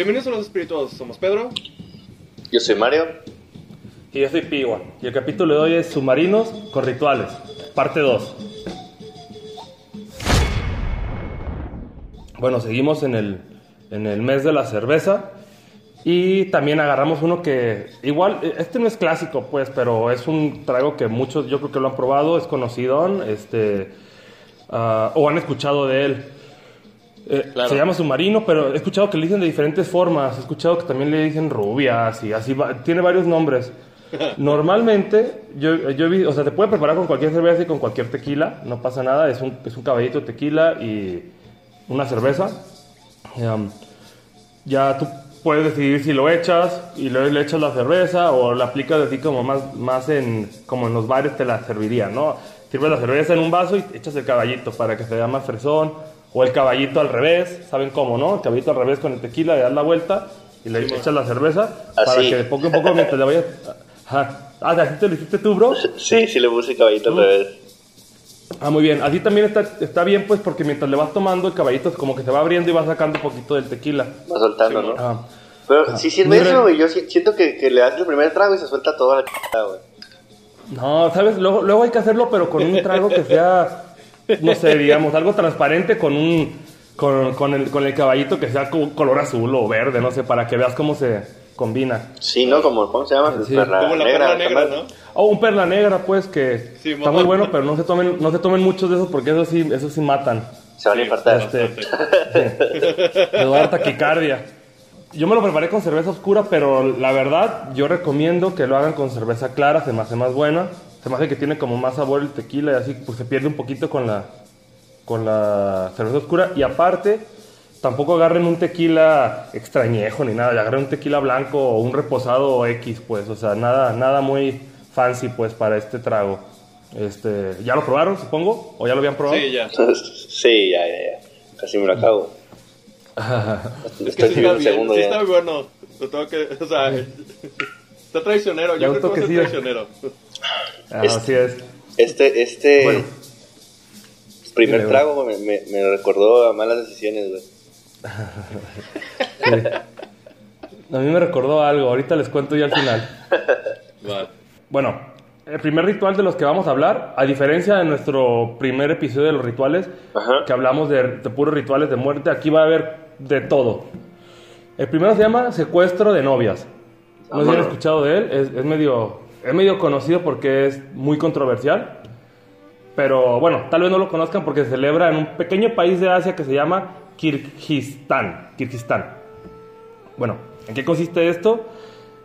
Bienvenidos a los espíritus, somos Pedro. Yo soy Mario. Y yo soy Piwa. Y el capítulo de hoy es Submarinos con Rituales, parte 2. Bueno, seguimos en el, en el mes de la cerveza. Y también agarramos uno que, igual, este no es clásico, pues, pero es un trago que muchos yo creo que lo han probado, es conocido, este, ah, o han escuchado de él. Eh, Claro. Se llama submarino, pero he escuchado que le dicen de diferentes formas. He escuchado que también le dicen rubias y así. va- tiene varios nombres. Normalmente, yo, yo vi- o sea, te puede preparar con cualquier cerveza y con cualquier tequila, no pasa nada. Es un, es un caballito de tequila y una cerveza. Um, ya tú puedes decidir si lo echas y luego le echas la cerveza o la aplicas así como más, más en, como en los bares te la servirían, ¿no? Sirves la cerveza en un vaso y echas el caballito para que se vea más fresón o el caballito al revés, ¿saben cómo, no? El caballito al revés con el tequila, le das la vuelta y le echas la cerveza para Así. que de poco a poco mientras le vayas... Ajá. Ah, ¿así te lo hiciste tú, bro? Sí, sí le puse caballito al revés. Ah, muy bien. Así también está, está bien, pues, porque mientras le vas tomando, el caballito como que se va abriendo y va sacando un poquito del tequila. Va soltando, ¿no? Ah. Pero sí sirve eso, güey. Yo si- siento que, que le das el primer trago y se suelta toda la c***, güey. No, ¿sabes? Luego, luego hay que hacerlo, pero con un trago que sea, no sé, digamos, algo transparente con un, con, con el, con el caballito que sea co- color azul o verde, no sé, para que veas cómo se combina. Sí, ¿no? Como, ¿cómo se llama? Sí. Perla Como la perla negra, ¿cómo? ¿no? O un perla negra, pues, que Sí, está muy bueno, pero no se tomen, no se tomen muchos de esos porque esos sí, esos sí matan. Se van a infartar. Este, a dar taquicardia. Yo me lo preparé con cerveza oscura, pero la verdad, yo recomiendo que lo hagan con cerveza clara, se me hace más buena. Se me hace que tiene como más sabor el tequila y así, pues se pierde un poquito con la, con la cerveza oscura. Y aparte, tampoco agarren un tequila extrañejo ni nada, agarren un tequila blanco o un reposado X, pues, o sea, nada, nada muy fancy, pues, para este trago. Este, ¿Ya lo probaron, supongo? ¿O ya lo habían probado? Sí, ya. sí, ya, ya, ya. Casi me lo acabo. Es que Estoy sí está bien, segundo sí está muy bueno. Lo tengo que, o sea, está traicionero. Ya Yo creo que ser toquecillo. traicionero. Ah, Es- Así es. Este, este Bueno. primer trago me, me, me recordó a malas decisiones, güey. Sí. A mí me recordó algo, ahorita les cuento ya al final. Bueno, el primer ritual de los que vamos a hablar, a diferencia de nuestro primer episodio de los rituales, Ajá. que hablamos de, de puros rituales de muerte, aquí va a haber de todo. El primero se llama secuestro de novias. No sé si han escuchado de él, es, es medio, es medio conocido porque es muy controversial. Pero bueno, tal vez no lo conozcan porque se celebra en un pequeño país de Asia que se llama Kirguistán. Kirguistán. Bueno, ¿en qué consiste esto?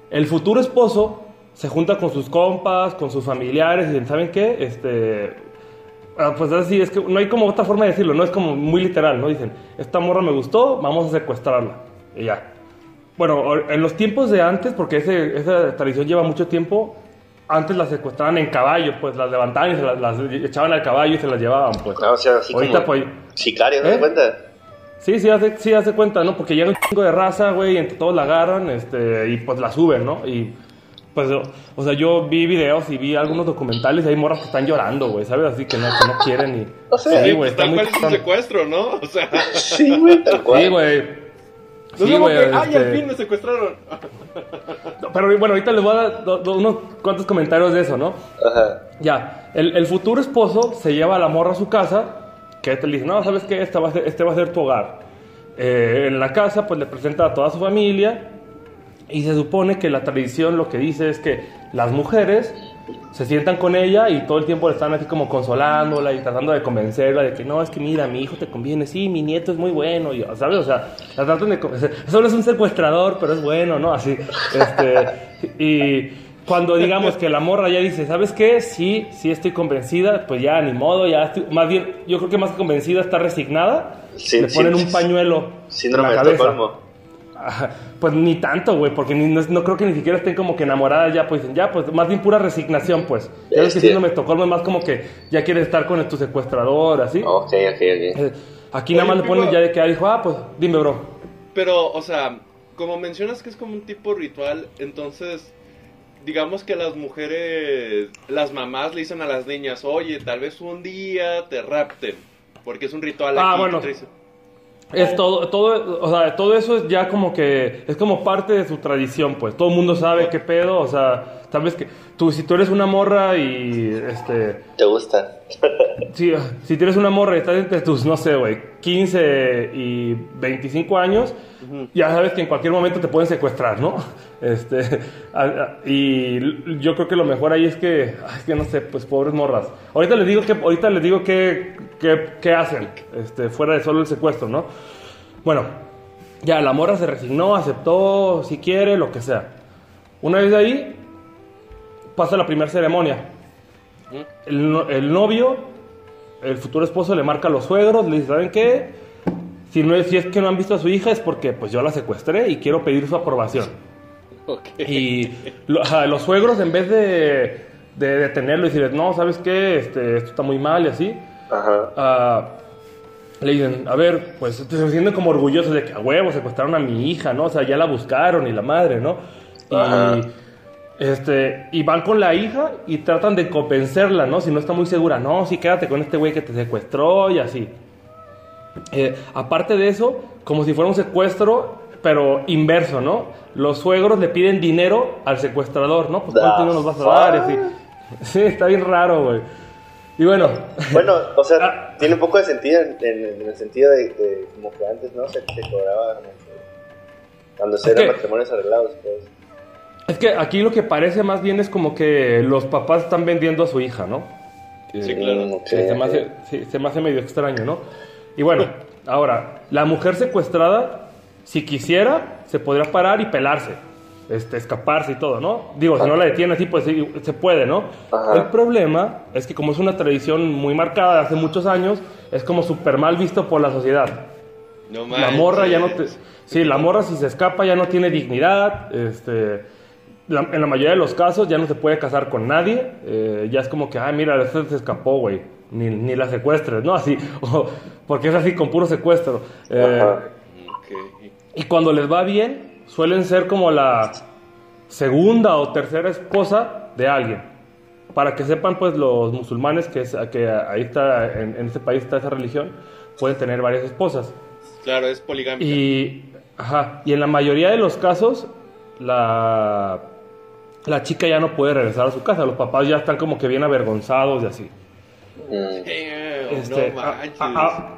El futuro esposo se junta con sus compas, con sus familiares y ¿saben qué? Este, ah, pues así, es que no hay como otra forma de decirlo, no es como muy literal, ¿no? Dicen, esta morra me gustó, vamos a secuestrarla. Y ya. Bueno, en los tiempos de antes, porque ese- esa tradición lleva mucho tiempo, antes las secuestraban en caballo, pues las levantaban y se las, las echaban al caballo y se las llevaban, pues. No, o sea, así Ahorita, como pues, sicario, ¿te ¿Eh? das cuenta? Sí, sí hace, sí hace cuenta, ¿no? Porque llega un chingo de raza, güey, y entre todos la agarran, este, y pues la suben, ¿no? Y pues, o, sea, yo vi videos y vi algunos documentales y hay morras que están llorando, güey, ¿sabes? Así que no, que no quieren y... O sea, sí, güey, está muy es un secuestro, ¿no? O sea, Sí, güey, tal cual. Sí, güey. No Sí, como güey, que, ay, al este- fin me secuestraron. No, Pero bueno, ahorita les voy a dar do- do- unos cuantos comentarios de eso, ¿no? Ajá. Ya, el, el futuro esposo se lleva a la morra a su casa, que te le dice, no, ¿sabes qué? Este va a ser, este va a ser tu hogar. Eh, en la casa, pues le presenta a toda su familia y se supone que la tradición lo que dice es que las mujeres se sientan con ella y todo el tiempo le están así como consolándola y tratando de convencerla de que no, es que mira, mi hijo te conviene, sí, mi nieto es muy bueno, y, ¿sabes? O sea, la tratan de convencer. Solo es un secuestrador, pero es bueno, ¿no? Así, este, y cuando digamos que la morra ya dice, ¿sabes qué? Sí, sí estoy convencida, pues ya ni modo, ya estoy, más bien, yo creo que más que convencida está resignada, Sí, le ponen sí. un pañuelo Síndrome en la de cabeza. Estocolmo. Ajá, Pues ni tanto, güey, porque ni- no, no creo que ni siquiera estén como que enamoradas ya, pues dicen, ya, pues más bien pura resignación, pues. Ya ves que de Estocolmo es más como que ya quieres estar con tu secuestrador, así. Ok, ok, ok. Eh, Aquí nada más le ponen ya de que, ah, dijo, ah, pues dime, bro. Pero, o sea, como mencionas que es como un tipo ritual, entonces, digamos que las mujeres, las mamás le dicen a las niñas, oye, tal vez un día te rapten, porque es un ritual Ah, aquí. bueno. que te dice- Es todo, todo, o sea, todo eso es ya como que, es como parte de su tradición, pues. Todo el mundo sabe qué pedo, o sea, sabes que tú, si tú eres una morra y, este, ¿Te gusta? Sí, si tienes una morra y estás entre tus, no sé, güey, 15 y 25 años, ya sabes que en cualquier momento te pueden secuestrar, ¿no? Este, a- a- y yo creo que lo mejor ahí es que, ay, es que no sé, pues pobres morras. Ahorita les digo que, ahorita les digo qué, qué, qué hacen, este, fuera de solo el secuestro, ¿no? Bueno, ya la morra se resignó, aceptó, si quiere, lo que sea. Una vez de ahí, pasa la primera ceremonia. El, no- el novio, el futuro esposo, le marca a los suegros, le dice, ¿saben qué? Si, no es, si es que no han visto a su hija es porque pues yo la secuestré y quiero pedir su aprobación. Ok. Y lo- los suegros, en vez de, de detenerlo y decirles, no, ¿sabes qué? Este, esto está muy mal y así, Ajá. ah, le dicen, a ver, pues se sienten como orgullosos de que a huevo secuestraron a mi hija, ¿no? O sea, ya la buscaron y la madre, ¿no? Ajá. Y, este, y van con la hija y tratan de convencerla, ¿no? Si no está muy segura, no, sí, quédate con este güey que te secuestró y así. Eh, aparte de eso, como si fuera un secuestro, pero inverso, ¿no? Los suegros le piden dinero al secuestrador, ¿no? Pues cuánto The dinero nos vas a dar y así. Sí, está bien raro, güey. Y bueno, Bueno, o sea, Ah. tiene un poco de sentido en, en- en el sentido de, de como que antes, ¿no? Se, se cobraba cuando se eran matrimonios arreglados, pues. Que aquí lo que parece más bien es como que los papás están vendiendo a su hija, ¿no? Sí, claro. Sí, se, me hace, sí, se me hace medio extraño, ¿no? Y bueno, ahora, la mujer secuestrada, si quisiera, se podría parar y pelarse, este, escaparse y todo, ¿no? Digo, si no la detiene así, pues sí, se puede, ¿no? Ajá. El problema es que como es una tradición muy marcada de hace muchos años, es como súper mal visto por la sociedad. No La morra ya no te... Sí, la morra si se escapa ya no tiene dignidad, este... la- en la mayoría de los casos ya no se puede casar con nadie, eh, ya es como que, ah, mira, esta se escapó, güey, ni, ni la secuestres, ¿no? Así, o- porque es así con puro secuestro. Eh, Ajá. Y cuando les va bien, suelen ser como la segunda o tercera esposa de alguien. Para que sepan, pues, los musulmanes, que, es, que ahí está, en, en este país está esa religión, pueden tener varias esposas. Claro, es poligámica. Y, ajá, y en la mayoría de los casos, la, la chica ya no puede regresar a su casa. Los papás ya están como que bien avergonzados y así. Damn, Este, no manches. ah, ah,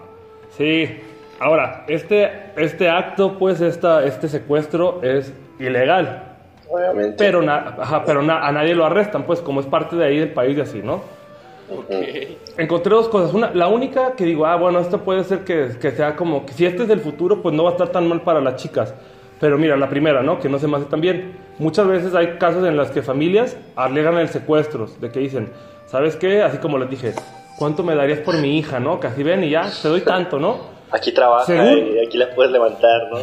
sí. Ahora, este, este acto, pues, esta, este secuestro es ilegal. Obviamente. Pero, na- ajá, pero na- a nadie lo arrestan, pues, como es parte de ahí del país y así, ¿no? Ok. Encontré dos cosas. Una, la única que digo, ah, bueno, esto puede ser que, que sea como que si este es del futuro, pues no va a estar tan mal para las chicas. Pero mira, la primera, ¿no? Que no se me hace tan bien. Muchas veces hay casos en los que familias alegan el secuestro, de que dicen, ¿sabes qué? Así como les dije, ¿cuánto me darías por mi hija, no? Que así ven y ya, te doy tanto, ¿no? Aquí trabaja ¿Según? y aquí la puedes levantar, ¿no?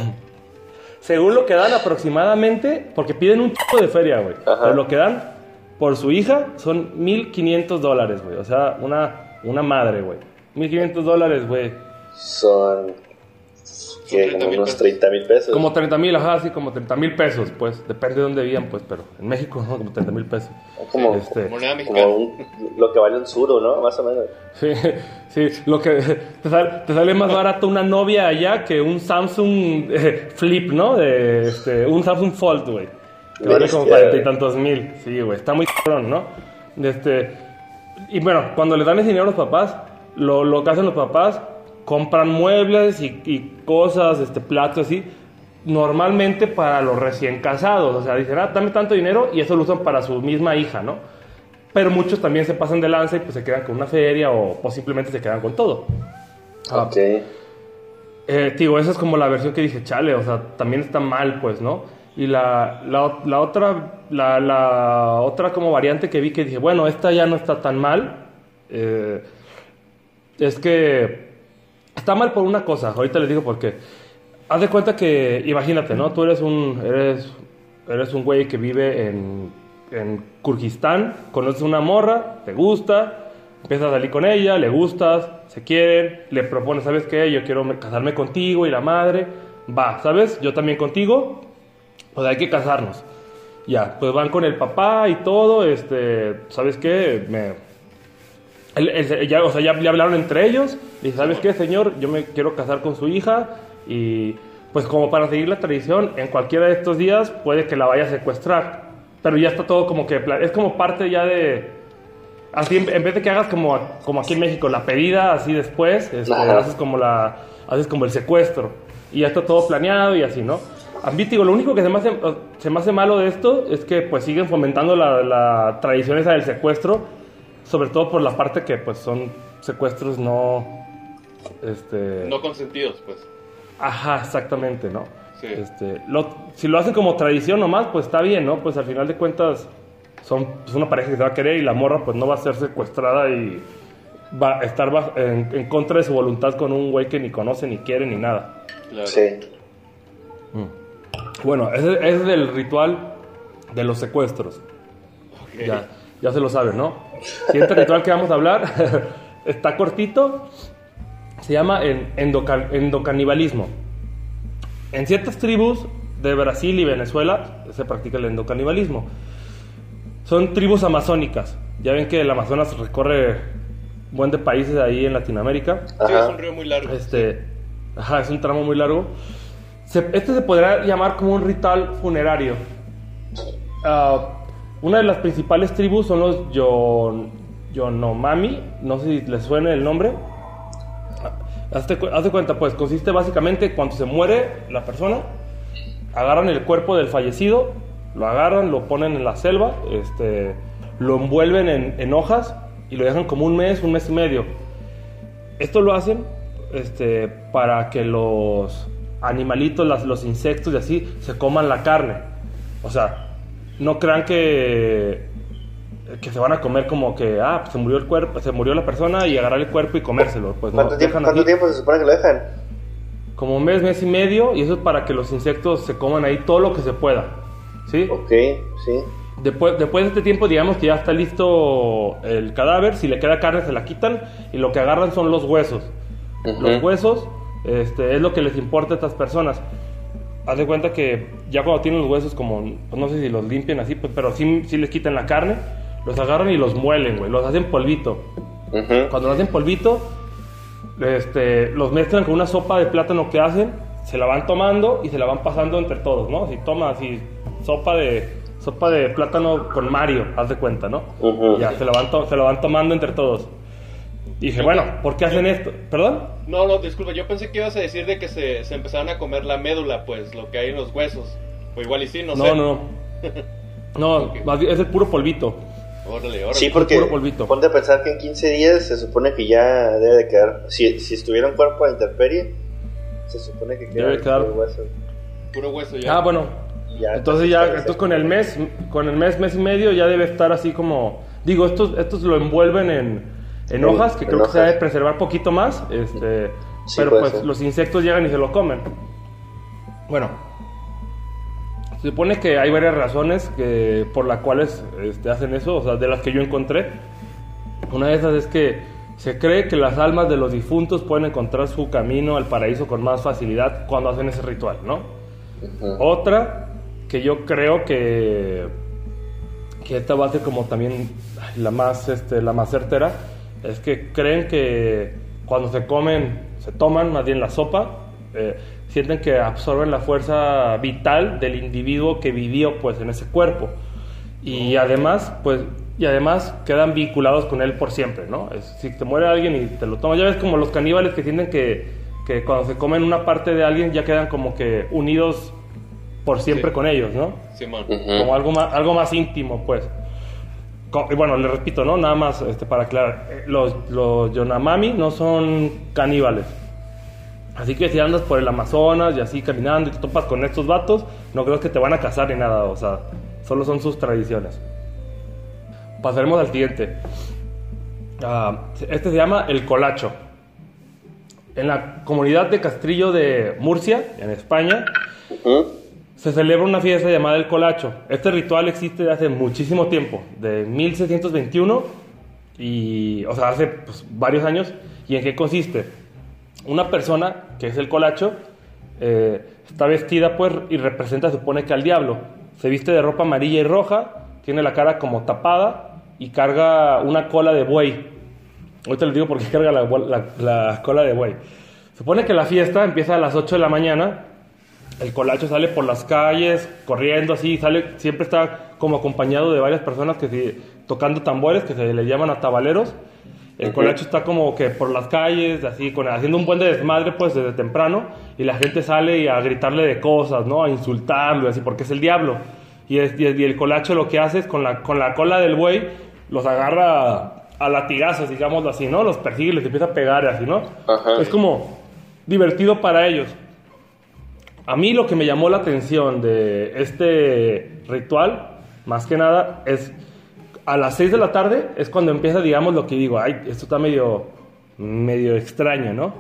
Según lo que dan aproximadamente, porque piden un tipo de feria, güey. Pero lo que dan por su hija son 1.500 dólares, güey. O sea, una, una madre, güey. 1.500 dólares, güey. Son que 30 como unos pesos. 30 mil pesos. Como 30 mil, ajá, sí, como 30 mil pesos, pues. Depende de dónde vivan, pues, pero en México, ¿no? Como 30 mil pesos. como, Este, Moneda mexicana. como un- lo que vale un suro, ¿no? Más o menos. Sí, sí, lo que te sale, te sale más barato una novia allá que un Samsung eh, Flip, ¿no? De, este, un Samsung Fold, güey. Que vale como cuarenta y tantos mil. Sí, güey, está muy cabrón, ¿no? Este, y bueno, cuando le dan ese dinero a los papás, lo, lo que hacen los papás, compran muebles y, y cosas, este, platos así, normalmente para los recién casados. O sea, dicen, ah, dame tanto dinero y eso lo usan para su misma hija, ¿no? Pero muchos también se pasan de lanza y pues se quedan con una feria o, o simplemente se quedan con todo. Ah, Ok. eh, digo, esa es como la versión que dije, chale, o sea, también está mal, pues, ¿no? Y la, la, la otra, la, la otra como variante que vi que dije, bueno, esta ya no está tan mal, eh, es que está mal por una cosa, ahorita les digo por qué. Haz de cuenta que, imagínate, ¿no? Tú eres un, eres, eres un güey que vive en, en Kurdistán, conoces una morra, te gusta, empiezas a salir con ella, le gustas, se quieren, le propones, ¿sabes qué? Yo quiero me- casarme contigo y la madre, va, ¿sabes? Yo también contigo, pues hay que casarnos. Ya, pues van con el papá y todo, este, ¿sabes qué? Me, él- él- ya, o sea, ya le hablaron entre ellos. Y dice, ¿sabes qué, señor? Yo me quiero casar con su hija. Y pues como para seguir la tradición, en cualquiera de estos días puede que la vaya a secuestrar. Pero ya está todo como que... Es como parte ya de... Así, en, vez de que hagas como, como aquí en México, la pedida, así después, este, Ajá. haces como la... Haces como el secuestro. Y ya está todo planeado y así, ¿no? A mí, digo, lo único que se me, hace, se me hace malo de esto es que pues siguen fomentando la, la tradición esa del secuestro, sobre todo por la parte que pues son secuestros no... Este, No consentidos, pues. Ajá, exactamente, ¿no? Sí. Este, lo- si lo hacen como tradición nomás, pues está bien, ¿no? Pues al final de cuentas son pues, una pareja que se va a querer y la morra pues no va a ser secuestrada y va a estar bajo- en, en contra de su voluntad con un güey que ni conoce, ni quiere, ni nada. Claro. Sí. Bueno, ese, ese es el ritual de los secuestros. Ok. Ya, ya se lo saben, ¿no? Siguiente ritual que vamos a hablar está cortito. Se llama en- endoca- endocanibalismo. En ciertas tribus de Brasil y Venezuela se practica el endocanibalismo. Son tribus amazónicas. Ya ven que el Amazonas recorre buen de países ahí en Latinoamérica. Sí, Ajá. es un río muy largo. Este, ajá, es un tramo muy largo. Se- este se podrá llamar como un ritual funerario. Ah, una de las principales tribus son los Yon- Yonomami. No sé si les suene el nombre. Hazte, haz de cuenta, pues consiste básicamente cuando se muere la persona, agarran el cuerpo del fallecido, lo agarran, lo ponen en la selva, este, lo envuelven en, en hojas y lo dejan como un mes, un mes y medio. Esto lo hacen este, para que los animalitos, las- los insectos y así, se coman la carne. O sea, no crean que, que se van a comer como que, ah, pues se murió el cuerpo, se murió la persona y agarrar el cuerpo y comérselo. Pues no, ¿Cuánto, tiempo, dejan cuánto tiempo se supone que lo dejan? como un mes, mes y medio, y eso es para que los insectos se coman ahí todo lo que se pueda. ¿Sí? Ok, sí. Después, después de este tiempo, digamos que ya está listo el cadáver. Si le queda carne, se la quitan. Y lo que agarran son los huesos. Los huesos este, es lo que les importa a estas personas. Haz de cuenta que ya cuando tienen los huesos, como pues no sé si los limpian así, pues, pero sí, sí les quitan la carne. Los agarran y los muelen, güey. Los hacen polvito. Cuando lo hacen polvito, este, los mezclan con una sopa de plátano que hacen, se la van tomando y se la van pasando entre todos, ¿no? Si toma así sopa de sopa de plátano con Mario, haz de cuenta, ¿no? Ya se la van se la van tomando entre todos. Dije, bueno, ¿por qué hacen esto? ¿Perdón? No, no, disculpa, yo pensé que ibas a decir de que se, se empezaban a comer la médula, pues, lo que hay en los huesos. O igual y sí, no, No, sé. no, no. No, Ok. más bien es el puro polvito. Órale, órale. Sí, porque puro polvito. ponte a pensar que en 15 días se supone que ya debe de quedar. Si, si estuviera un cuerpo a intemperie, se supone que queda Debe quedar. el hueso. Puro hueso ya. Ah, bueno. Ya, Entonces ya, entonces con el mes, con el mes, mes y medio ya debe estar así como, digo, estos, estos lo envuelven en, en hojas, que en creo que se debe preservar poquito más, este, Sí, pero pues ser. los insectos llegan y se lo comen. Bueno, se supone que hay varias razones que, por las cuales este, hacen eso, o sea, de las que yo encontré. Una de esas es que se cree que las almas de los difuntos pueden encontrar su camino al paraíso con más facilidad cuando hacen ese ritual, ¿no? Otra que yo creo que que esta va a ser como también la más este, la más certera es que creen que cuando se comen se toman más bien la sopa eh, sienten que absorben la fuerza vital del individuo que vivió pues en ese cuerpo y además pues y además quedan vinculados con él por siempre no Es- si te muere alguien y te lo tomas ya ves como los caníbales que sienten que que cuando se comen una parte de alguien ya quedan como que unidos por siempre Sí. con ellos no. Ujú. como algo más, algo más íntimo, pues. Bueno, le repito, ¿no? Nada más este, para aclarar. eh, Los, los Yonamami no son caníbales. Así que si andas por el Amazonas y así caminando y te topas con estos vatos, no creo que te van a casar ni nada. O sea, solo son sus tradiciones. Pasaremos al siguiente. Ah, este se llama el colacho. En la comunidad de Castrillo de Murcia, en España. Se celebra una fiesta llamada el colacho. Este ritual existe desde hace muchísimo tiempo, de 1621 y, o sea, hace pues, varios años. ¿Y en qué consiste? Una persona, que es el colacho, eh, está vestida pues y representa, se supone que al diablo. Se viste de ropa amarilla y roja, tiene la cara como tapada y carga una cola de buey. Ahorita les digo por qué carga la, la- la cola de buey. Supone que la fiesta empieza a las 8 de la mañana. El colacho sale por las calles, corriendo así, sale, siempre está como acompañado de varias personas que se- tocando tambores, que se le llaman atabaleros. El colacho está como que por las calles, así, con, haciendo un buen de desmadre, pues, desde temprano, y la gente sale y a gritarle de cosas, ¿no? A insultarlo, así, porque es el diablo. Y, es- y el- y el colacho lo que hace es, con la, con la cola del buey, los agarra a latigazos, digámoslo así, ¿no? Los persigue les empieza a pegar, así, ¿no? Ajá. Es como divertido para ellos. A mí lo que me llamó la atención de este ritual, más que nada, es a las 6 de la tarde es cuando empieza, digamos, lo que digo, ay, esto está medio, medio extraño, ¿no?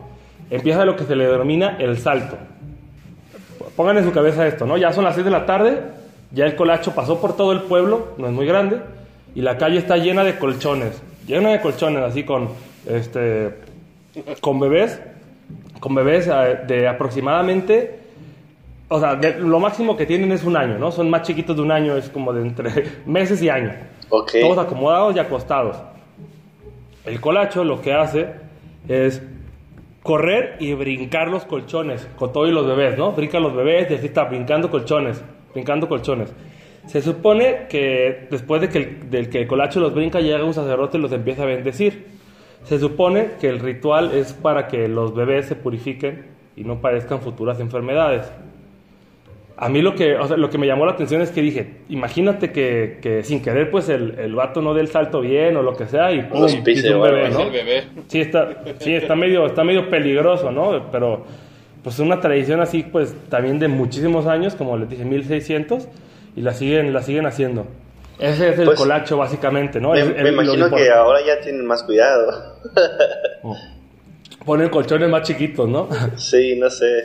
Empieza lo que se le denomina el salto. Pongan en su cabeza esto, ¿no? Ya son las 6 de la tarde, ya el colacho pasó por todo el pueblo, no es muy grande, y la calle está llena de colchones, llena de colchones, así con, este, con bebés, con bebés eh, de aproximadamente, o sea, de- lo máximo que tienen es un año, ¿no? Son más chiquitos de un año, es como de entre meses y año. Ok. Todos acomodados y acostados. El colacho lo que hace es correr y brincar los colchones con todo y los bebés, ¿no? Brinca los bebés y así está brincando colchones, brincando colchones. Se supone que después de que el, del que el colacho los brinca llega un sacerdote y los empieza a bendecir. Se supone que el ritual es para que los bebés se purifiquen y no padezcan futuras enfermedades. A mí lo que, o sea, lo que me llamó la atención es que dije, imagínate que, que sin querer pues el, el vato no dé el salto bien o lo que sea y pum, pise un bebé, ¿no? bebé. Sí, está, sí, está medio, está medio peligroso, ¿no? Pero pues es una tradición así, pues también de muchísimos años, como les dije, 1600, y la siguen, la siguen haciendo. Ese es el Pues, colacho, básicamente, ¿no? Me, Es- me es imagino que ahora ya tienen más cuidado. Ponen colchones más chiquitos, ¿no? Sí, no sé.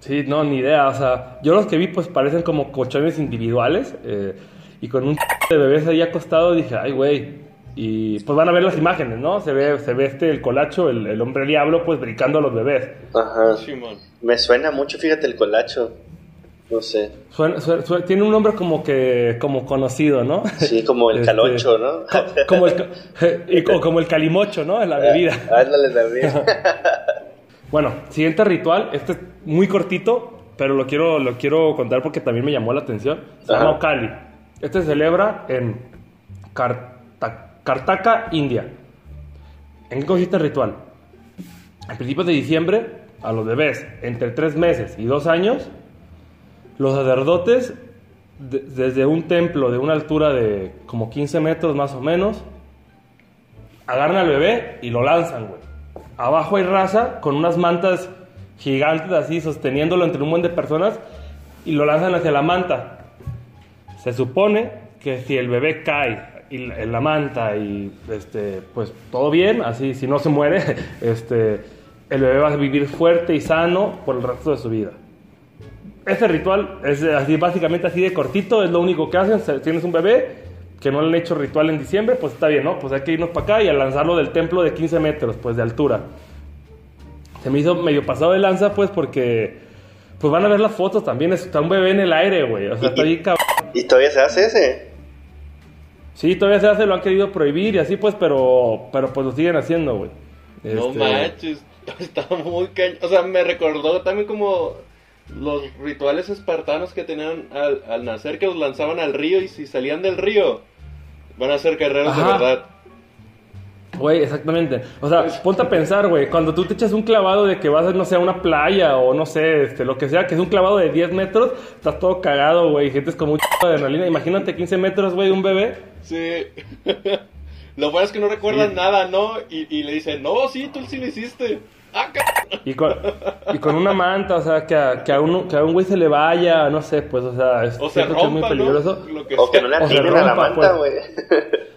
Sí, no, ni idea. O sea, yo los que vi, pues parecen como colchones individuales. eh, y con un de bebés ahí acostado, dije, ay, güey. Y pues van a ver las imágenes, ¿no? Se ve, se ve este, el colacho, el, el hombre diablo, pues brincando a los bebés. Ajá. Me suena mucho, fíjate, el colacho. No sé. Suena- suena- suena- tiene un nombre como que, como conocido, ¿no? Sí, como el Este, caloncho, ¿no? co- como, el, ca- y co- como el calimocho, ¿no? En la bebida. Ándale también. Bueno, siguiente ritual. Este es muy cortito, pero lo quiero, lo quiero contar porque también me llamó la atención. Se llama Ajá. Okali. Este se celebra en Karta- Kartaka, India. ¿En qué consiste el ritual? A principios de diciembre, a los bebés entre 3 meses y 2 años, los sacerdotes, de- desde un templo de una altura de como 15 metros más o menos, agarran al bebé y lo lanzan, güey. Abajo hay raza con unas mantas gigantes así sosteniéndolo entre un buen de personas y lo lanzan hacia la manta. Se supone que si el bebé cae en la manta y este pues todo bien, así si no se muere, este el bebé va a vivir fuerte y sano por el resto de su vida. Este ritual es así básicamente así de cortito, es lo único que hacen, Se- tienes un bebé que no le han hecho ritual en diciembre, pues está bien, ¿no? Pues hay que irnos para acá y a lanzarlo del templo de 15 metros, pues de altura. Se me hizo medio pasado de lanza, pues porque pues van a ver las fotos también, está un bebé en el aire, güey, o sea, está ahí cabrón. ¿Y todavía se hace ese? Sí, todavía se hace, lo han querido prohibir y así pues, pero, pero pues lo siguen haciendo, güey. No Este, manches, está muy cañón. O sea, me recordó también como los rituales espartanos que tenían al, al nacer, que los lanzaban al río y si salían del río, van a ser guerreros de verdad. Güey, exactamente. O sea, ponte a pensar, güey, cuando tú te echas un clavado de que vas, no sé, a una playa o no sé, este, lo que sea, que es un clavado de 10 metros, estás todo cagado, güey, sientes como un de adrenalina. Imagínate 15 metros, güey, de un bebé. Sí. Lo bueno es que no recuerdan Sí. nada, ¿no? Y, y le dicen, no, sí, tú sí lo hiciste. Ah, Y con, y con una manta, o sea, que a, que a, uno, que a un güey se le vaya, no sé, pues, o sea, es, O se que es muy rompa, ¿no? peligroso. Lo que O que no le atinen a la manta, pues.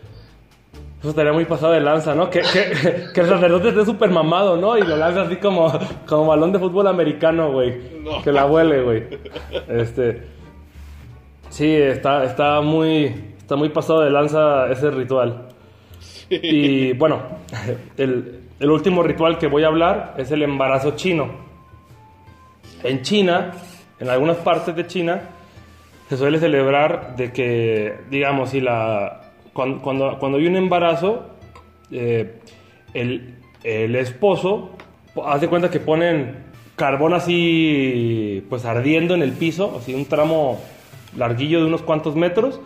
Eso estaría muy pasado de lanza, ¿no? Que, que, que el sacerdote esté súper mamado, ¿no? Y lo lanza así como, como balón de fútbol americano, güey. No. Que la huele, güey. Este. Sí, está, está muy. Está muy pasado de lanza ese ritual. Y bueno, el, el último ritual que voy a hablar es el embarazo chino. En China, en algunas partes de China, se suele celebrar de que, digamos, si la, cuando, cuando, cuando hay un embarazo, eh, el, el esposo, haz de cuenta que ponen carbón así, pues ardiendo en el piso, así un tramo larguillo de unos cuantos metros.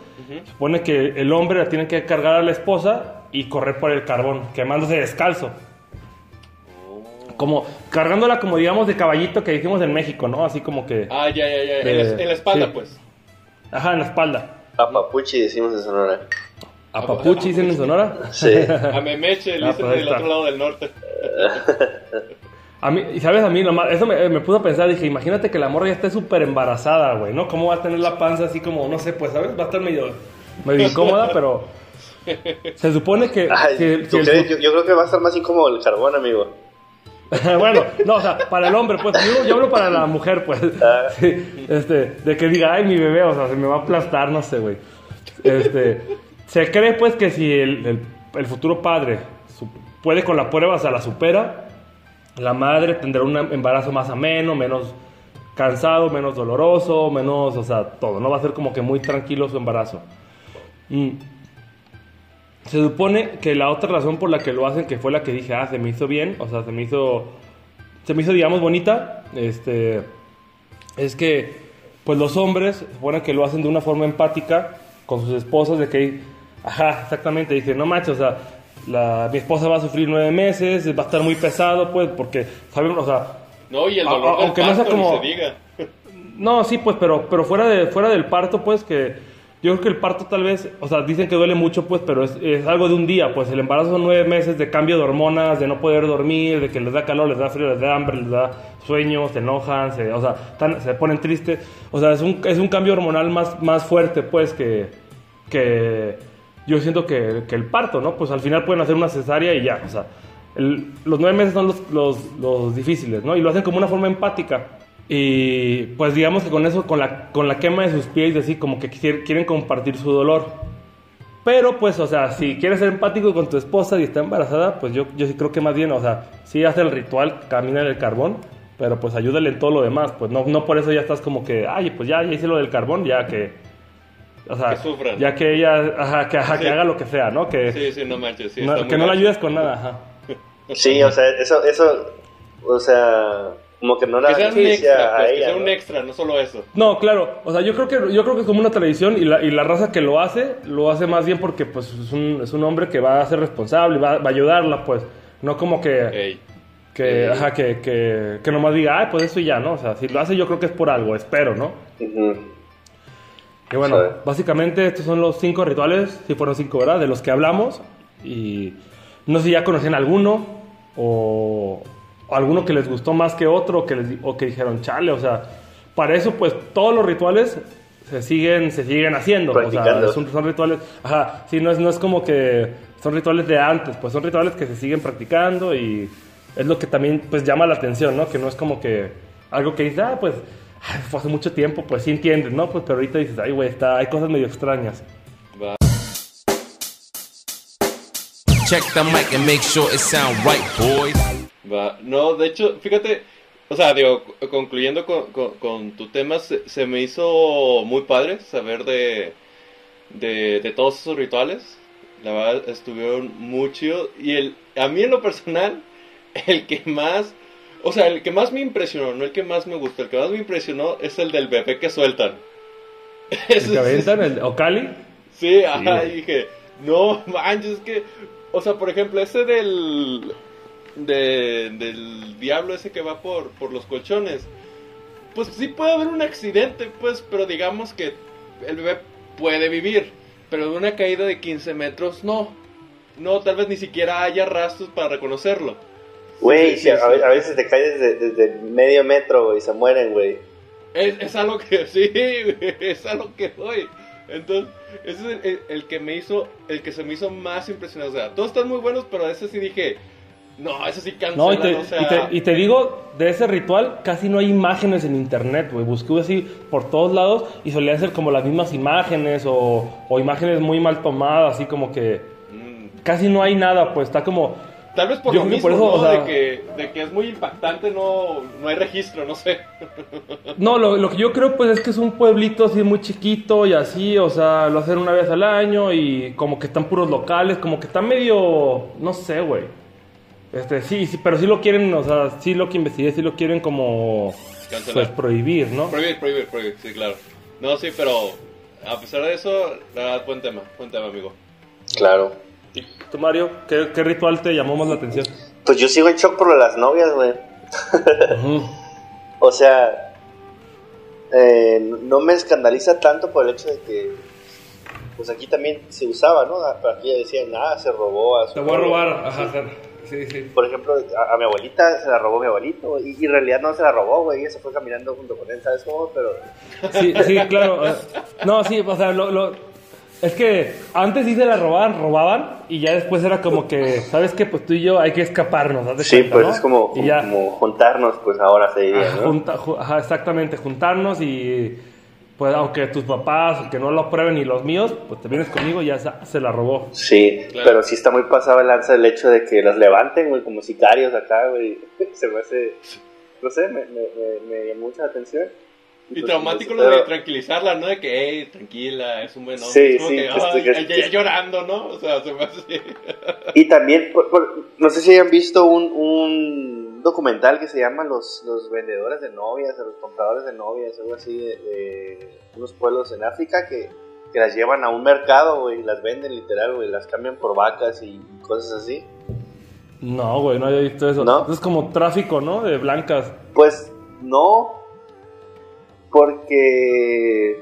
Supone que el hombre la tiene que cargar a la esposa y correr por el carbón, quemándose descalzo. Como cargándola como digamos de caballito que dijimos en México, ¿no? Así como que... Ah, ya, ya, ya. En, la, en la espalda, sí. pues. Ajá, en la espalda. A Papuchi decimos en Sonora. ¿A Papuchi dicen en Sonora? Sí. A Memeche, le Ah, pues del otro lado del norte. A mí, y sabes, a mí nomás, eso me, me puso a pensar, dije, imagínate que la morra ya esté súper embarazada, güey, ¿no? ¿Cómo va a tener la panza así como, no sé, pues, ¿sabes? Va a estar medio, medio incómoda, pero se supone que... Ay, que- ¿tú que el- crees? Yo, yo creo que va a estar más incómodo el carbón, amigo. bueno, no, o sea, para el hombre, pues, yo, yo hablo para la mujer, pues, Ah. Sí, este, de que diga, ay, mi bebé, o sea, se me va a aplastar, no sé, güey. Este, se cree, pues, que si el, futuro padre puede con la prueba, o la supera, la madre tendrá un embarazo más ameno, menos cansado, menos doloroso, menos, o sea, todo, ¿no? Va a ser como que muy tranquilo su embarazo. Mm. Se supone que la otra razón por la que lo hacen, que fue la que dije, ah, se me hizo bien, o sea, se me hizo, se me hizo, digamos, bonita, este, es que, pues los hombres, se supone que lo hacen de una forma empática con sus esposas, de que, ajá, exactamente, dice, no macho, o sea, la, mi esposa va a sufrir nueve meses, va a estar muy pesado, pues, porque, sabemos, o sea, No, y el dolor a- del aunque no sea como- ni se diga. no, sí, pues, pero, pero fuera, de, fuera del parto, pues, que yo creo que el parto tal vez, o sea, dicen que duele mucho, pues, pero es, es algo de un día, pues, el embarazo son nueve meses de cambio de hormonas, de no poder dormir, de que les da calor, les da frío, les da hambre, les da sueño, se enojan, se, o sea, se ponen tristes, o sea, es un, es un cambio hormonal más, más fuerte, pues, que, que yo siento que, que el parto, ¿no? Pues al final pueden hacer una cesárea y ya, o sea, el- los nueve meses son los, los, los difíciles, ¿no? Y lo hacen como una forma empática. Y pues digamos que con eso, con la, con la quema de sus pies, así como que quieren compartir su dolor. Pero pues, o sea, si quieres ser empático con tu esposa y está embarazada, pues yo, yo sí creo que más bien, o sea, sí hace el ritual, camina en el carbón, pero pues ayúdale en todo lo demás. Pues no, no por eso ya estás como que, ay, pues ya, ya hice lo del carbón, ya que... O sea, Que sufran. ya que ella, ajá, que, ajá, que haga lo que sea, ¿no? Que, Sí, sí, no manches. Sí, no- está muy que no la ayudes con nada, ajá. Sí, o sea, eso, eso, o sea, como que no la Que un beneficia extra, a pues, que sea un ¿no? extra, no solo eso. No, claro, o sea, yo creo que yo creo que es como una tradición y la, y la raza que lo hace, lo hace más bien porque pues es un, es un hombre que va a ser responsable, va, va a ayudarla, pues, no como que, Ey. que, Ey. ajá, que, que, que nomás diga, ay, pues eso y ya, ¿no? O sea, si lo hace yo creo que es por algo, espero, ¿no? Ujú. Y bueno, básicamente estos son los cinco rituales, si fueron cinco, ¿verdad? De los que hablamos. Y no sé si ya conocían alguno o, o alguno que les gustó más que otro o que, les, di- o que dijeron, chale, o sea, para eso pues todos los rituales se siguen, se siguen haciendo. O sea, son, son rituales, ajá, sí, no es, no es como que son rituales de antes, pues son rituales que se siguen practicando y es lo que también pues llama la atención, ¿no? Que no es como que algo que dices, ah, pues ay, fue hace mucho tiempo, pues sí entiendes, ¿no? Pues pero ahorita dices, ay, güey, está, hay cosas medio extrañas. Va. Check the mic and make sure it sound right, boys. Va. No, de hecho, fíjate, o sea, digo, concluyendo con, con- con tu tema, se, se me hizo muy padre saber de, de, de todos esos rituales. La verdad, estuvieron muy chidos. Y el, a mí en lo personal, el que más, o sea, el que más me impresionó, no el que más me gustó, el que más me impresionó es el del bebé que sueltan. El que sí- aventan, el Ocali, Sí, ajá, y dije, no manches, es que, o sea, por ejemplo, ese del, de- del diablo ese que va por, por los colchones, pues sí puede haber un accidente, pues, pero digamos que el bebé puede vivir, pero de una caída de 15 metros, no, no, tal vez ni siquiera haya rastros para reconocerlo. Güey, Sí, sí, sí, a, sí. a veces te caes desde, desde medio metro, güey, y se mueren, güey. Es, es algo que, sí, güey, es algo que voy. Entonces, ese es el, el- el que me hizo, el que se me hizo más impresionante. O sea, todos están muy buenos, pero ese sí dije, no, ese sí cancela, No, y te, o sea, y, te, y te digo, de ese ritual casi no hay imágenes en internet, güey. Busqué así por todos lados y solían ser como las mismas imágenes o, o imágenes muy mal tomadas, así como que mm, casi no hay nada, pues está como... tal vez por Yo lo mismo, por eso, ¿no? o sea- de, que, de que es muy impactante, no, no hay registro, no sé. No, lo, lo que yo creo pues es que es un pueblito así muy chiquito y así, o sea, lo hacen una vez al año y como que están puros locales, como que está medio, no sé, güey. Este, sí, sí, pero sí lo quieren, o sea, sí lo que investigué, sí lo quieren como Cancelar. pues prohibir, ¿no? Prohibir, prohibir, prohibir, sí, claro. No, sí, pero a pesar de eso, la verdad, buen tema, buen tema, amigo. Claro. ¿Y tú, Mario, qué, qué ritual te llamó más la atención? Pues yo sigo en shock por las novias, güey. O sea, eh, no me escandaliza tanto por el hecho de que, pues aquí también se usaba, ¿no? Aquí decían, ah, se robó a su Te voy a novio". robar, ajá, sí, sí. Por ejemplo, a, a mi abuelita se la robó mi abuelito, y, y en realidad no se la robó, güey, ella se fue caminando junto con él, ¿sabes cómo? Pero, Sí, sí, claro. eh, No, sí, o sea, lo, lo- es que antes sí se la robaban, robaban, y ya después era como que, ¿sabes qué? Pues tú y yo hay que escaparnos, ¿haz de sí, cuenta, pues no? es como, Y ya, como juntarnos, pues ahora se diría, ajá, ¿no? junta- ju- ajá, exactamente, juntarnos y pues aunque tus papás que no lo aprueben y los míos, pues te vienes conmigo y ya se, se la robó. Sí, Claro. pero sí está muy pasado el lanza el hecho de que los levanten, güey, como sicarios acá, güey. Se me hace, no sé, me, me, me, me llamó mucha atención. Y traumático lo de tranquilizarla, ¿no? De que, hey, tranquila, es un buen hombre. Sí, Es como sí, que, que estoy- "Ay, que- ya- ya llorando, ¿no? O sea, se me hace... Y también, por- por- no sé si hayan visto un, un documental que se llama los, los vendedores de novias, o los compradores de novias, algo así, de, de unos pueblos en África que, que las llevan a un mercado, güey, y las venden literal, güey, las cambian por vacas y cosas así. No, güey, no había visto eso. ¿No? Es como tráfico, ¿no? De blancas. Pues no, porque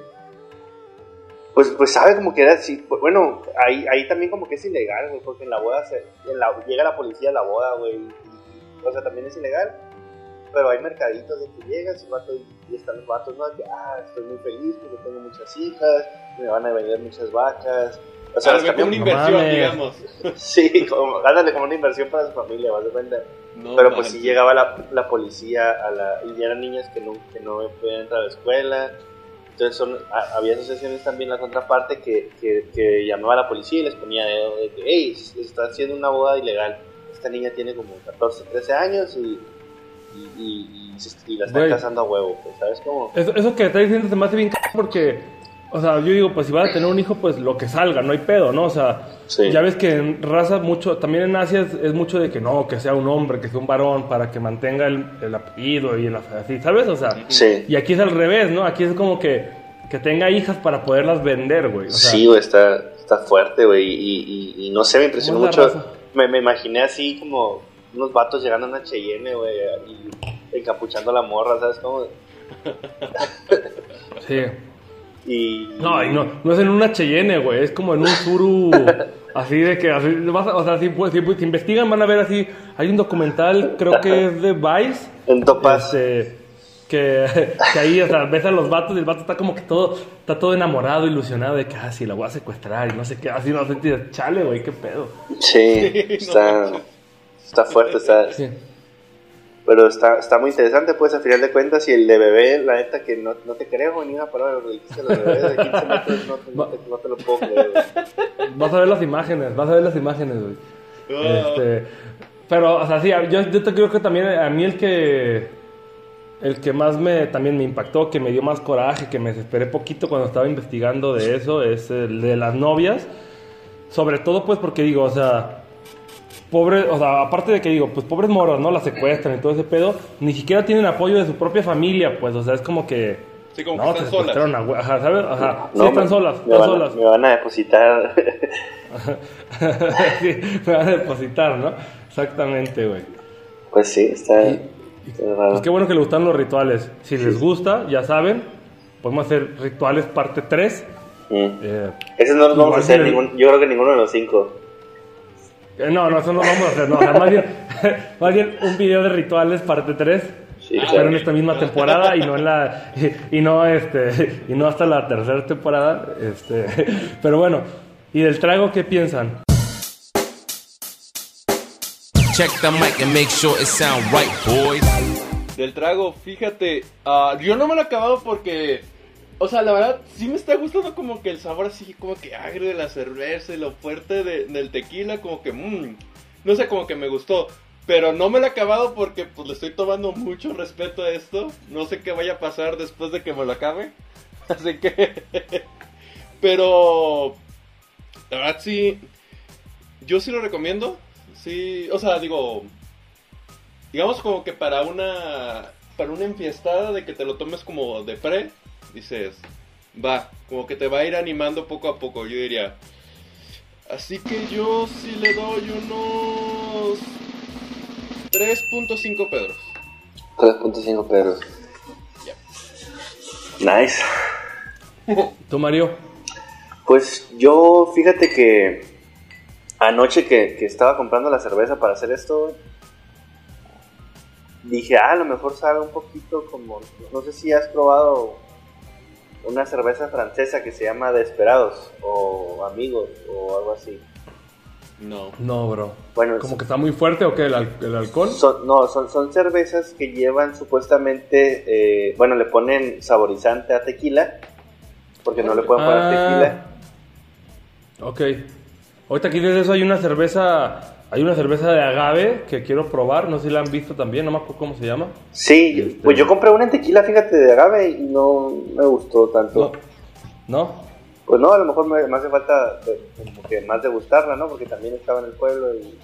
pues pues sabe como que era así, bueno, ahí ahí también como que es ilegal, güey, porque en la boda se, en la- llega la policía a la boda, güey, o sea, también es ilegal. Pero hay mercaditos de que llegas y, vato, y están los vatos, ¿no? Que, ah, estoy muy feliz porque tengo muchas hijas, me van a vender muchas vacas. O sea, ve como una inversión, mames. digamos. sí, como, ándale, como una inversión para su familia, vas de cuenta. No Pero pues sí manches. llegaba la, la policía a la, y eran niñas que no, que no podían entrar a la escuela. Entonces son, a- había asociaciones también la contraparte que, que, que llamaba a la policía y les ponía dedo de que, hey, está haciendo una boda ilegal. Esta niña tiene como 14, 13 años y, y, y- y la están Güey. casando a huevo, pues, ¿sabes cómo? Eso, eso que está diciendo se me hace bien porque, o sea, yo digo, pues si vas a tener un hijo, pues lo que salga, no hay pedo, ¿no? O sea, Sí. ya ves que en raza mucho, también en Asia es, es mucho de que no, que sea un hombre, que sea un varón, para que mantenga el, el apellido y el así, ¿sabes? O sea, Sí. y aquí es al revés, ¿no? Aquí es como que, que tenga hijas para poderlas vender, güey. O sea, sí, güey, está, está fuerte, güey. Y, y, y no sé, me impresionó ¿Cómo es la mucho. Me, me imaginé así como unos vatos llegando a una Cheyenne, güey, y encapuchando a la morra, ¿sabes cómo? sí. Y. No, y no, no es en una Cheyenne, güey, es como en un Suru, así de que, así, vas a- o sea, si, pues, si, pues, si investigan van a ver así, hay un documental, creo que es de Vice, En Topaz. este, que, que ahí, o sea, ves a los vatos y el vato está como que todo, está todo enamorado, ilusionado de que, ah, sí, la voy a secuestrar y no sé qué, así no sentí, chale, güey, qué pedo. Sí, está, está fuerte, está, Sí. Pero está, está muy interesante, pues, a final de cuentas, y el de bebé, la neta, que no, no te creo, ni una palabra, lo que dijiste, los bebés de 15 metros, no, te- no te, no te lo puedo creer, güey. Vas a ver las imágenes, vas a ver las imágenes, güey. Ah. Este, pero, o sea, sí, yo, yo te creo que también a mí el que el que más me también me impactó, que me dio más coraje, que me desesperé poquito cuando estaba investigando de eso, es el de las novias. Sobre todo, pues, porque digo, o sea, pobre, o sea, aparte de que digo, pues pobres moros, ¿no? Las secuestran y todo ese pedo, ni siquiera tienen apoyo de su propia familia, pues, o sea, es como que. Sí, como no, que están solas. a Ajá, ¿sabes? Ajá, sí, están me- solas, me están van, a- solas. me van a depositar. sí, me van a depositar, ¿no? Exactamente, güey. pues sí, está, Y- está raro. Pues qué bueno que le gustan los rituales. Si les gusta, ya saben, podemos hacer rituales parte 3. Mm. Eh, Ese no lo vamos a hacer, ningún, yo creo que ninguno de los cinco. Eh, no, no, eso no lo vamos a hacer. No, o sea, más, bien, más bien un video de rituales parte 3. Sí, pero en esta misma temporada y no en la y, y no este y no hasta la tercera temporada este pero bueno y del trago qué piensan Check the mic and make sure it sound right, boys. Del trago, fíjate, ah, yo no me lo he acabado porque, o sea, la verdad, sí me está gustando como que el sabor así, como que agrio de la cerveza y lo fuerte de- del tequila, como que, mmm, no sé, como que me gustó. Pero no me lo he acabado porque pues le estoy tomando mucho respeto a esto. No sé qué vaya a pasar después de que me lo acabe. Así que... Pero... La verdad sí... Yo sí lo recomiendo. Sí, o sea, digo... digamos como que para una, para una enfiestada de que te lo tomes como de pre, dices, va, como que te va a ir animando poco a poco, yo diría. Así que yo sí le doy unos 3.5 pedros. 3.5 pesos. Ya. Nice. ¿Tú, Mario? Pues yo, fíjate que anoche que, que estaba comprando la cerveza para hacer esto, dije, ah, a lo mejor sabe un poquito como, no sé si has probado una cerveza francesa que se llama Desperados o Amigos o algo así. No. No, bro. Bueno, ¿Como que está muy fuerte o qué? ¿El, al- el alcohol? Son, no, son, son cervezas que llevan supuestamente, eh, bueno, le ponen saborizante a tequila, porque no le pueden poner tequila. Ah, Ok. Ahorita aquí desde eso hay una cerveza, hay una cerveza de agave que quiero probar, no sé si la han visto también, no me acuerdo cómo se llama. Sí, Este- pues yo compré una en tequila, fíjate, de agave y no me gustó tanto. No. ¿No? Pues no, a lo mejor me, me hace falta de- como que más degustarla, ¿no? Porque también estaba en el pueblo y,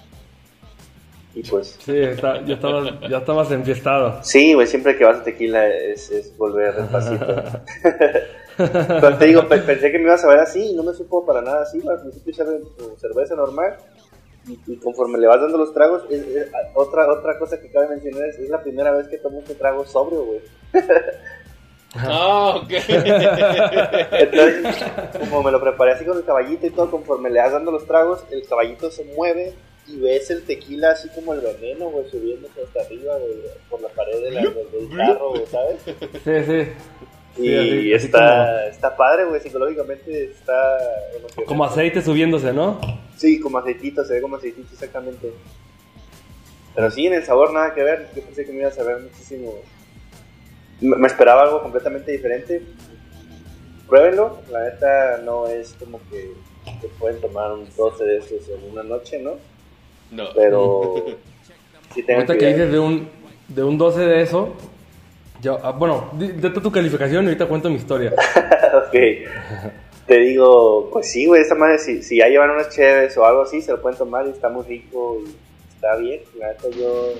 y pues... Sí, está, yo estaba, ya estabas enfiestado. Sí, güey, siempre que vas a tequila es, es volver despacito. Pero te digo, pe- pensé que me ibas a ver así y no me supo para nada así. Al principio tu cerveza normal y, y conforme le vas dando los tragos, es- es- otra otra cosa que cabe mencionar es, es la primera vez que tomo este trago sobrio, güey. Ah, ok. Entonces, como me lo preparé así con el caballito y todo, conforme le vas dando los tragos, el caballito se mueve y ves el tequila así como el veneno, güey, subiéndose hasta arriba, güey, por la pared de la- del, del carro, güey, ¿sabes? Sí, sí. Y Sí, así- así está, está padre, güey, psicológicamente está emocionante. Como, aceite subiéndose, ¿no? Sí, como aceitito, se ve como aceitito exactamente. Pero sí, en el sabor nada que ver, yo pensé que me iba a saber muchísimo. Me me esperaba algo completamente diferente. Pruébenlo, la neta no es como que se pueden tomar un 12 de esos en una noche, ¿no? No. Pero sí Ahorita que cuidado. dices de un, de un 12 de eso, yo, ah, bueno, date tu calificación y ahorita cuento mi historia. ok. Te digo, pues sí, güey, esa madre, si, si ya llevan unas cheves o algo así, se lo pueden tomar y está muy rico y está bien. La neta yo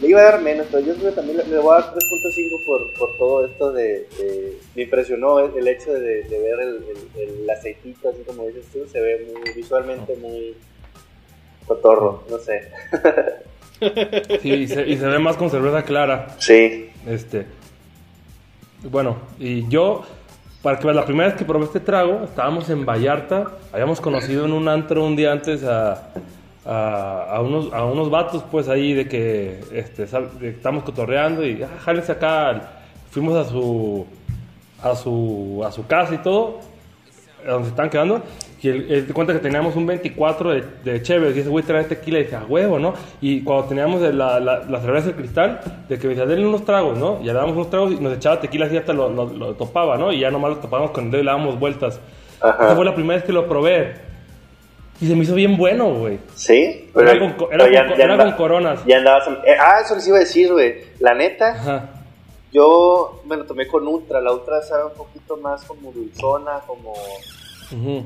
le iba a dar menos, pero yo creo que también le, voy a dar 3.5 por, por todo esto de, Me impresionó el, hecho de, ver el- el aceitito, así como dices tú, se ve muy visualmente muy cotorro, no sé. Sí, y se, y se ve más con cerveza clara. Sí, Este. Bueno, y yo, para que veas, la primera vez que probé este trago, estábamos en Vallarta, habíamos conocido en un antro un día antes a, a, a unos, a unos vatos, pues ahí de que este, estamos cotorreando y, ah, jálense acá, fuimos a su, a su, a su casa y todo, donde se estaban quedando. Y él, él cuenta que teníamos un 24 de, de Chévere. Y ese güey trae tequila y dice, a huevo, ¿no? Y cuando teníamos la, la, la cerveza de cristal, de que me decía, denle unos tragos, ¿no? Y le dábamos unos tragos y nos echaba tequila así hasta lo, lo, lo topaba, ¿no? Y ya nomás lo topábamos con el dedo y le dábamos vueltas. Ajá. Esa fue la primera vez que lo probé. Y se me hizo bien bueno, güey. sí. Era con co- era pero con co- era con coronas. Ya andabas. eh, ah, eso les iba a decir, güey. La neta. Ajá. Yo me lo tomé con Ultra. La Ultra sabe un poquito más como dulzona, como. Ujú.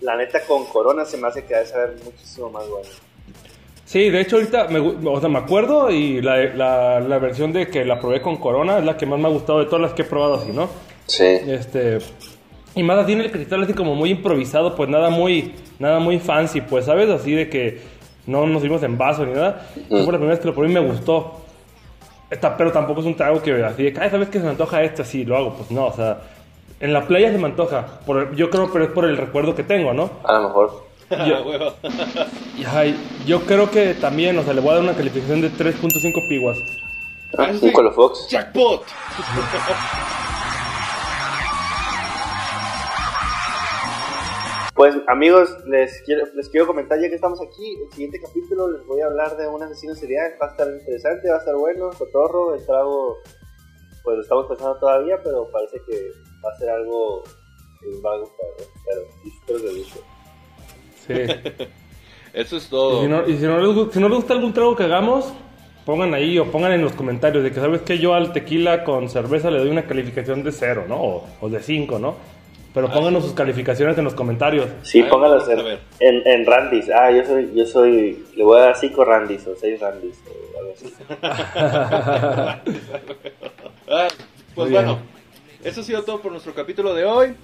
La neta con Corona se me hace que ha de saber muchísimo más bueno. Sí, de hecho ahorita me, o sea, me acuerdo y la, la, la versión de que la probé con Corona es la que más me ha gustado de todas las que he probado así, ¿no? Sí. Este. Y más así en el cristal, así como muy improvisado, pues nada muy, nada muy fancy, pues, ¿sabes? Así de que no nos dimos en vaso ni nada. Fue la primera vez que lo probé y me gustó. Esta, pero tampoco es un trago que así de ay, ¿sabes que se me antoja esto? Así lo hago. Pues no, o sea, en la playa se me antoja. Por, yo creo, pero es por el recuerdo que tengo, ¿no? A lo mejor. Ah, huevo. Y ay, yo creo que también, o sea, le voy a dar una calificación de 3.5 piguas. Ah, sí. Colofox. ¡Jackpot! Pues amigos, les quiero, les quiero comentar ya que estamos aquí, el siguiente capítulo les voy a hablar de un asesino serial, va a estar interesante, va a estar bueno, cotorro, el trago, pues lo estamos pensando todavía, pero parece que va a ser algo que les va a gustar, ¿no? pero sí, espero que guste. Sí. Eso es Y todo. si no, y si no les, si no les gusta algún trago que hagamos, pongan ahí o pongan en los comentarios de que sabes que yo al tequila con cerveza le doy una calificación de cero, ¿no? O, o de 5, ¿no? Pero pónganos sus calificaciones en los comentarios. Sí, póngalas en, en, en Randis. Ah, yo soy, yo soy, le voy a dar 5 Randis o 6 Randis o algo así. Ah, pues Muy bien. bueno, eso ha sido todo por nuestro capítulo de hoy.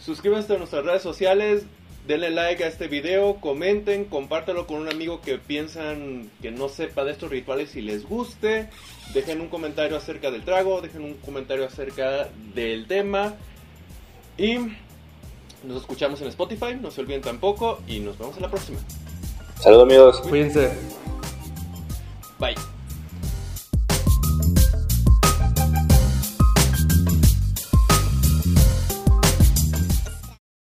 Suscríbanse a nuestras redes sociales, denle like a este video, comenten, compártelo con un amigo que piensan que no sepa de estos rituales y les guste. Dejen un comentario acerca del trago, dejen un comentario acerca del tema. Y nos escuchamos en Spotify, no se olviden tampoco y nos vemos en la próxima. Saludos amigos. Cuídense.